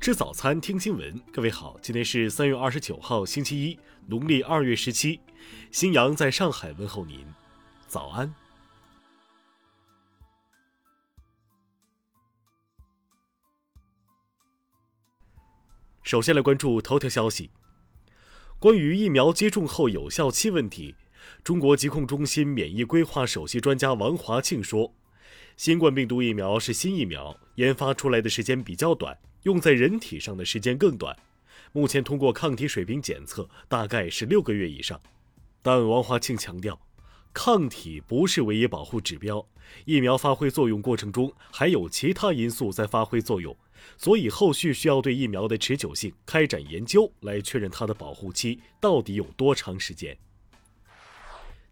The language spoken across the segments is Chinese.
吃早餐，听新闻。各位好，今天是三月二十九号，星期一，农历二月十七。新阳在上海问候您，早安。首先来关注头条消息，关于疫苗接种后有效期问题，中国疾控中心免疫规划首席专家王华庆说，新冠病毒疫苗是新疫苗，研发出来的时间比较短。用在人体上的时间更短，目前通过抗体水平检测大概是六个月以上。但王华庆强调，抗体不是唯一保护指标，疫苗发挥作用过程中还有其他因素在发挥作用，所以后续需要对疫苗的持久性开展研究，来确认它的保护期到底有多长时间。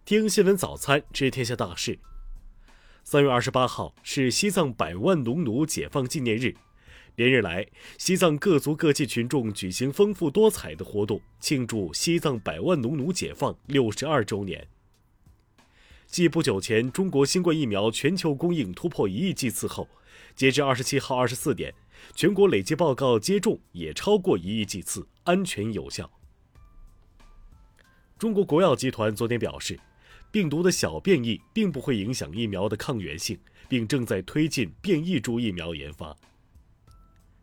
听新闻早餐知天下大事。三月二十八号是西藏百万农奴解放纪念日。连日来，西藏各族各界群众举行丰富多彩的活动，庆祝西藏百万农奴解放六十二周年。继不久前中国新冠疫苗全球供应突破一亿剂次后，截至二十七号二十四点，全国累计报告接种也超过一亿剂次，安全有效。中国国药集团昨天表示，病毒的小变异并不会影响疫苗的抗原性，并正在推进变异株疫苗研发。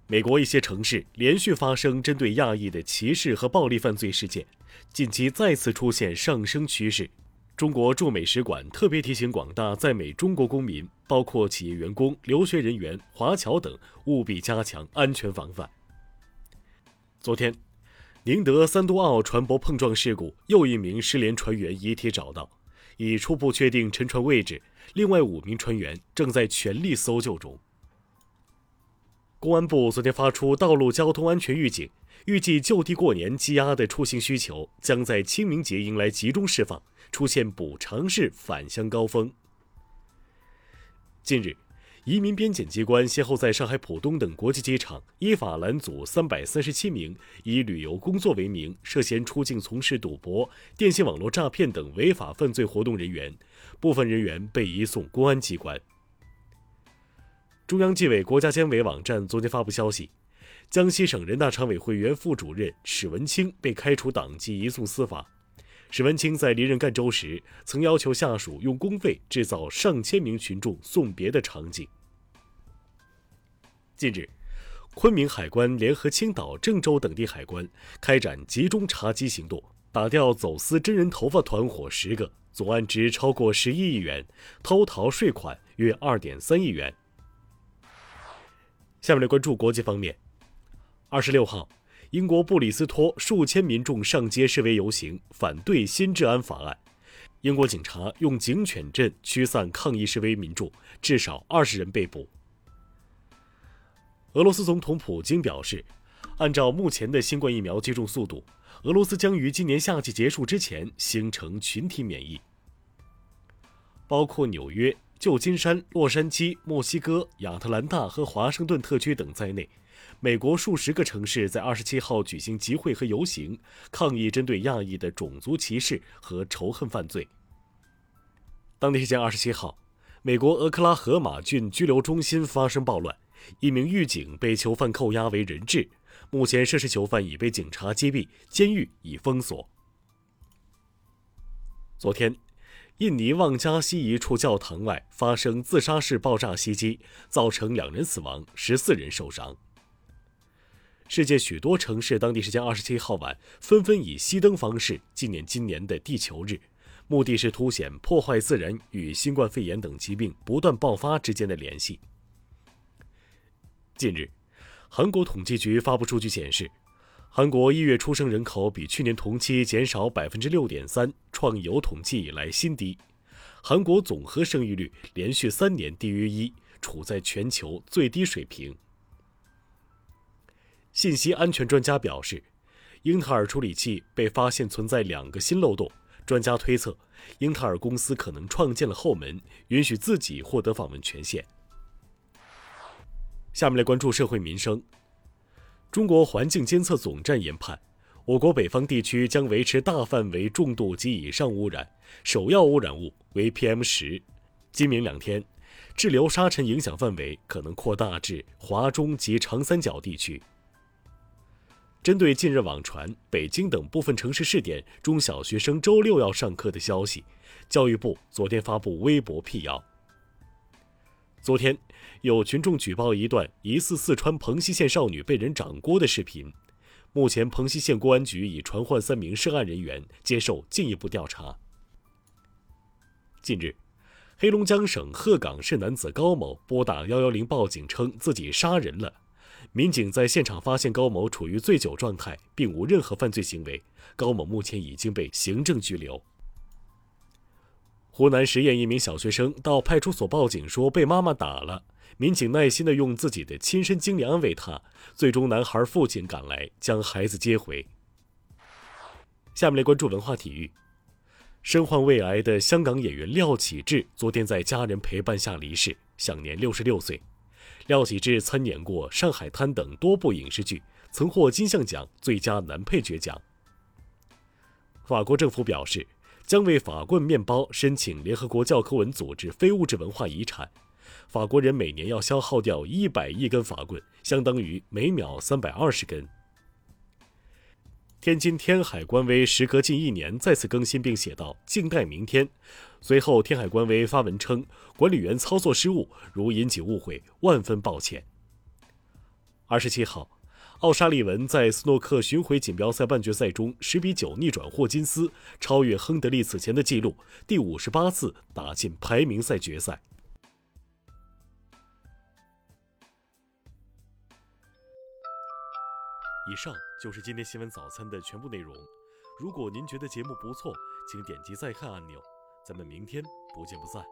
美国一些城市连续发生针对亚裔的歧视和暴力犯罪事件，近期再次出现上升趋势。中国驻美使馆特别提醒广大在美中国公民，包括企业员工、留学人员、华侨等，务必加强安全防范。昨天，宁德三都澳船舶碰撞事故又一名失联船员遗体找到，已初步确定沉船位置，另外五名船员正在全力搜救中。公安部昨天发出道路交通安全预警，预计就地过年积压的出行需求将在清明节迎来集中释放，出现补偿式返乡高峰。近日，移民边检机关先后在上海浦东等国际机场依法拦阻三百三十七名以旅游工作为名涉嫌出境从事赌博、电信网络诈骗等违法犯罪活动人员，部分人员被移送公安机关。中央纪委国家监委网站昨天发布消息，江西省人大常委会原副主任史文清被开除党籍，移送司法。史文清在离任赣州时，曾要求下属用公费制造上千名群众送别的场景。近日，昆明海关联合青岛、郑州等地海关开展集中查缉行动，打掉走私真人头发团伙十个，总案值超过十一亿元，偷逃税款约二点三亿元。下面来关注国际方面。二十六号，英国布里斯托数千民众上街示威游行，反对新治安法案。英国警察用警犬阵驱散抗议示威民众，至少二十人被捕。俄罗斯总统普京表示，按照目前的新冠疫苗接种速度，俄罗斯将于今年夏季结束之前形成群体免疫。包括纽约。旧金山、洛杉矶、墨西哥、亚特兰大和华盛顿特区等在内，美国数十个城市在二十七号举行集会和游行，抗议针对亚裔的种族歧视和仇恨犯罪。当地时间二十七号，美国俄克拉荷马郡拘留中心发生暴乱，一名狱警被囚犯扣押为人质，目前涉事囚犯已被警察击毙，监狱已封锁。昨天。印尼旺加西一处教堂外发生自杀式爆炸袭击，造成两人死亡，十四人受伤。世界许多城市当地时间二十七号晚纷纷以熄灯方式纪念今年的地球日，目的是凸显破坏自然与新冠肺炎等疾病不断爆发之间的联系。近日，韩国统计局发布数据显示。韩国一月出生人口比去年同期减少百分之六点三，创有统计以来新低。韩国总和生育率连续三年低于一，处在全球最低水平。信息安全专家表示，英特尔处理器被发现存在两个新漏洞，专家推测，英特尔公司可能创建了后门，允许自己获得访问权限。下面来关注社会民生。中国环境监测总站研判，我国北方地区将维持大范围重度及以上污染，首要污染物为 PM 十。今明两天，滞留沙尘影响范围可能扩大至华中及长三角地区。针对近日网传北京等部分城市试点中小学生周六要上课的消息，教育部昨天发布微博辟谣。昨天，有群众举报一段疑似四川蓬溪县少女被人掌掴的视频，目前蓬溪县公安局已传唤三名涉案人员接受进一步调查。近日，黑龙江省鹤岗市男子高某拨打幺幺零报警，称自己杀人了。民警在现场发现高某处于醉酒状态，并无任何犯罪行为。高某目前已经被行政拘留。湖南十堰一名小学生到派出所报警说被妈妈打了，民警耐心地用自己的亲身经历安慰他，最终男孩父亲赶来将孩子接回。下面来关注文化体育，身患胃癌的香港演员廖启智昨天在家人陪伴下离世，享年六十六岁。廖启智参演过《上海滩》等多部影视剧，曾获金像奖最佳男配角奖。法国政府表示。将为法棍面包申请联合国教科文组织非物质文化遗产。法国人每年要消耗掉一百亿根法棍，相当于每秒三百二十根。天津天海官微时隔近一年再次更新，并写道：“静待明天。”随后，天海官微发文称，管理员操作失误，如引起误会，万分抱歉。二十七号。奥沙利文在斯诺克巡回锦标赛半决赛中十比九逆转霍金斯，超越亨德利此前的纪录，第五十八次打进排名赛决赛。以上就是今天新闻早餐的全部内容。如果您觉得节目不错，请点击再看按钮。咱们明天不见不散。